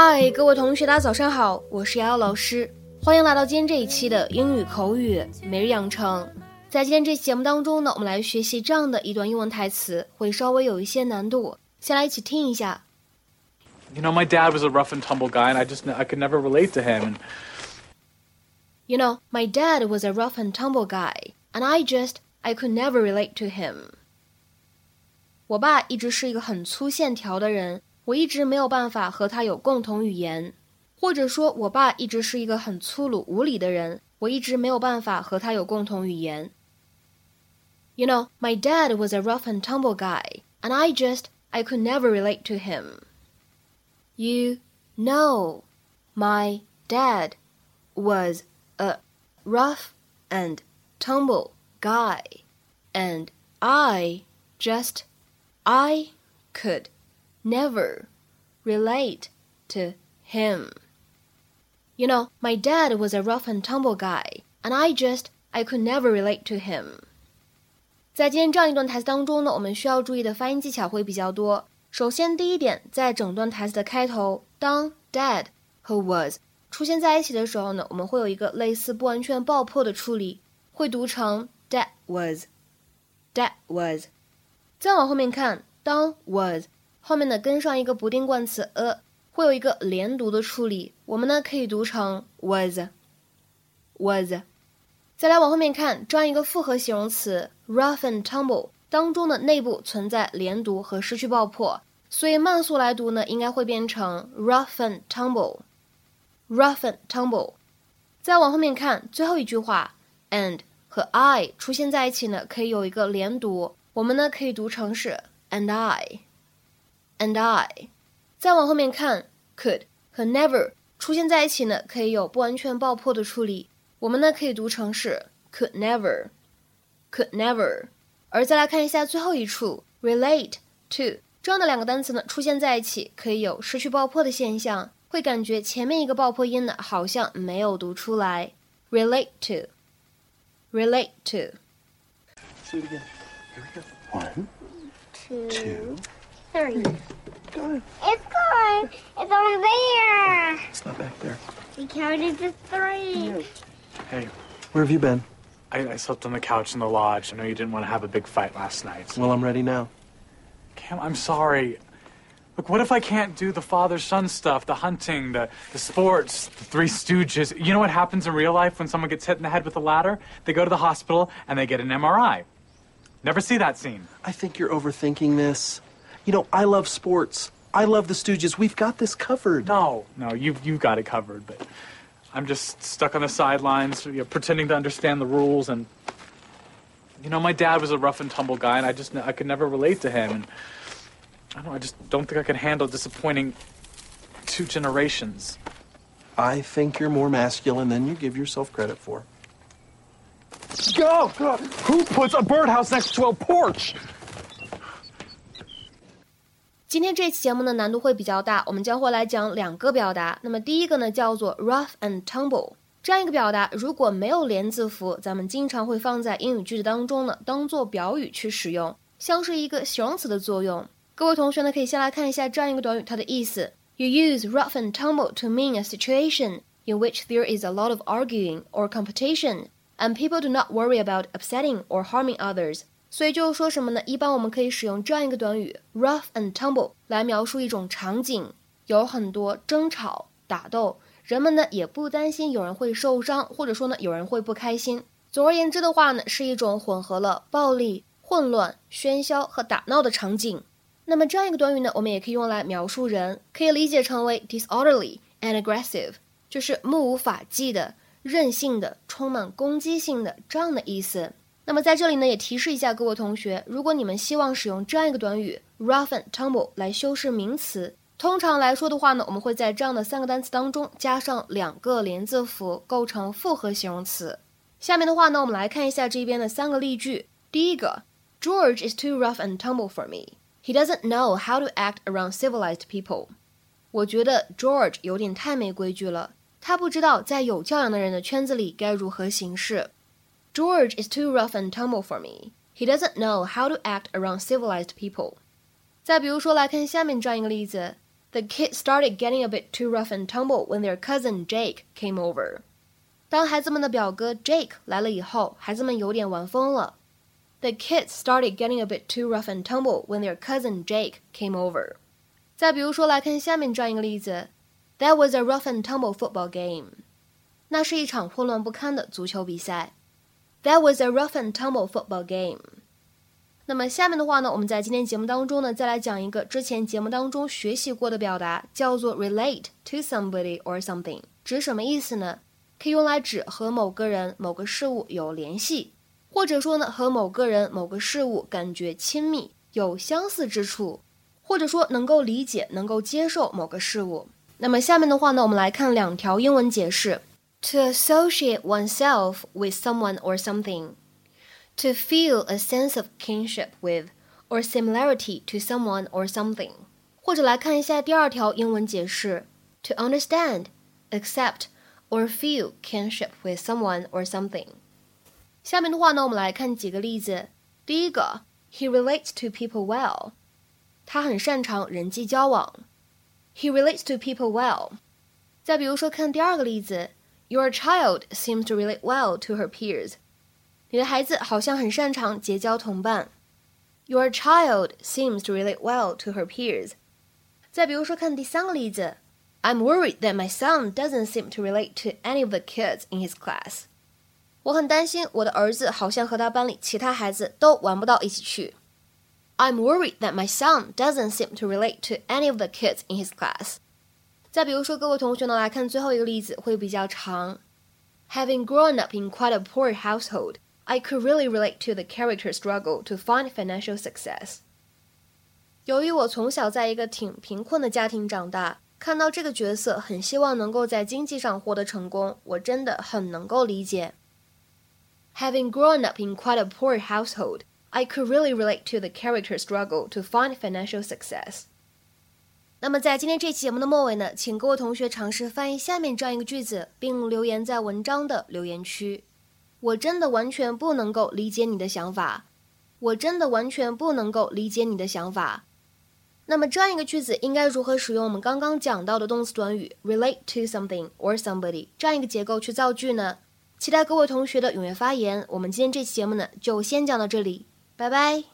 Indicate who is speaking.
Speaker 1: 嗨，各位同学，大家早上好，我是瑶瑶老师，欢迎来到今天这一期的英语口语每日养成。在今天这期节目当中呢，我们来学习这样的一段英文台词，会稍微有一些难度，先来一起听一下。
Speaker 2: You know, my dad was a rough and tumble guy, and I just I could never relate to him.
Speaker 1: You know, my dad was a rough and tumble guy, and I just I could never relate to him. 我爸一直是一个很粗线条的人， 我一直没有办法和他有共同语言。或者说，我爸一直是一个很粗鲁无礼的人，我一直没有办法和他有共同语言。You know, my dad was a rough and tumble guy, and I just I could never relate to him. You know, my dad was a rough and tumble guy, and I just, I could never relate to him. You know, my dad was a rough and tumble guy, and I just, I could never relate to him. 在今天这样一段台词当中呢，我们需要注意的发音技巧会比较多。首先，第一点，在整段台词的开头，当 dad 和 was 出现在一起的时候呢，我们会有一个类似不完全爆破的处理，会读成 that was，that was。再往后面看，当 was 后面呢跟上一个不定冠词 a，会有一个连读的处理，我们呢可以读成 was，was。再来往后面看，这样一个复合形容词 rough and tumble。当中的内部存在连读和失去爆破，所以慢速来读呢，应该会变成 rough and tumble，rough and tumble。再往后面看最后一句话，and 和 I 出现在一起呢，可以有一个连读，我们呢可以读成是 and I I，and I。再往后面看 could 和 never 出现在一起呢，可以有不完全爆破的处理，我们呢可以读成是 could never，could never。而再来看一下最后一处，relate to 这样的两个单词呢，出现在一起可以有失去爆破的现象，会感觉前面一个爆破音呢好像没有读出来。relate to，relate
Speaker 3: to。Say it again. Here we go. One,
Speaker 4: two,
Speaker 3: two.
Speaker 4: three.
Speaker 3: Go.
Speaker 4: It's gone. It's over there.
Speaker 3: It's not back there.
Speaker 4: We counted to three.
Speaker 2: Hey,
Speaker 3: Where have you been?
Speaker 2: I, I slept on the couch in the lodge. I know you didn't want to have a big fight last night.
Speaker 3: Well, I'm ready now.
Speaker 2: Cam, I'm sorry. Look, what if I can't do the father-son stuff, the hunting, the, the sports, the Three Stooges? You know what happens in real life when someone gets hit in the head with a ladder? They go to the hospital and they get an MRI. Never see that scene.
Speaker 3: I think you're overthinking this. You know, I love sports. I love the Stooges. We've got this covered.
Speaker 2: No, no, you've you've got it covered, but I'm just stuck on the sidelines, you know, pretending to understand the rules. And you know, my dad was a rough and tumble guy, and I just I could never relate to him. And I don't know, I just don't think I could handle disappointing two generations.
Speaker 3: I think you're more masculine than you give yourself credit for. Go! go. Who puts a birdhouse next to a porch?
Speaker 1: 今天这期节目呢难度会比较大，我们将会来讲两个表达。那么第一个呢叫做 rough and tumble，这样一个表达如果没有连字符，咱们经常会放在英语句子当中呢当做表语去使用，像是一个形容词的作用。各位同学呢可以先来看一下这样一个短语它的意思。You use rough and tumble to mean a situation in which there is a lot of arguing or competition, and people do not worry about upsetting or harming others. 所以就是说什么呢？一般我们可以使用这样一个短语 rough and tumble 来描述一种场景，有很多争吵、打斗，人们呢也不担心有人会受伤，或者说呢有人会不开心。总而言之的话呢，是一种混合了暴力、混乱、喧嚣和打闹的场景。那么这样一个短语呢，我们也可以用来描述人，可以理解成为 disorderly and aggressive，就是目无法纪的、任性的、充满攻击性的这样的意思。那么在这里呢，也提示一下各位同学，如果你们希望使用这样一个短语 rough and tumble 来修饰名词，通常来说的话呢，我们会在这样的三个单词当中加上两个连字符，构成复合形容词。下面的话呢，我们来看一下这边的三个例句。第一个，George is too rough and tumble for me. He doesn't know how to act around civilized people. 我觉得 George 有点太没规矩了，他不知道在有教养的人的圈子里该如何行事。George is too rough and tumble for me. He doesn't know how to act around civilized people. 再比如说，来看下面这样一个例子 The kids started getting a bit too rough and tumble when their cousin Jake came over. 当孩子们的表哥 Jake 来了以后，孩子们有点玩疯了。The kids started getting a bit too rough and tumble when their cousin Jake came over. 再比如说，来看下面这样一个例子：That was a rough and tumble football game. 那是一场混乱不堪的足球比赛。 That was a rough and tumble football game. 那么下面的话呢，我们在今天节目当中呢，再来讲一个之前节目当中学习过的表达，叫做 relate to somebody or something，指什么意思呢？可以用来指和某个人、某个事物有联系，或者说呢，和某个人、某个事物感觉亲密、有相似之处，或者说能够理解、能够接受某个事物。那么下面的话呢，我们来看两条英文解释 ：to associate oneself with someone or something。to feel a sense of kinship with or similarity to someone or something。或者来看一下第二条英文解释：to understand, accept or feel kinship with someone or something。下面的话呢，我们来看几个例子。第一个，He relates to people well，他很擅长人际交往。He relates to people well。再比如说，看第二个例子 ，Your child seems to relate well to her peers。你的孩子好像很擅长结交同伴。Your child seems to relate well to her peers。再比如说，看第三个例子，I'm worried that my son doesn't seem to relate to any of the kids in his class。我很担心我的儿子好像和他班里其他孩子都玩不到一起去。I'm worried that my son doesn't seem to relate to any of the kids in his class。 再比如说，各位同学呢，来看最后一个例子会比较长。Having grown up in quite a poor household。I could really relate to the character's struggle to find financial success. 由于我从小在一个挺贫困的家庭长大，看到这个角色很希望能够在经济上获得成功，我真的很能够理解。Having grown up in quite a poor household, I could really relate to the character's struggle to find financial success. 那么在今天这期节目的末尾呢，请各位同学尝试翻译下面这样一个句子，并留言在文章的留言区。我真的完全不能够理解你的想法。我真的完全不能够理解你的想法。那么这样一个句子应该如何使用我们刚刚讲到的动词短语 relate to something or somebody 这样一个结构去造句呢？期待各位同学的踊跃发言。我们今天这期节目呢就先讲到这里，拜拜。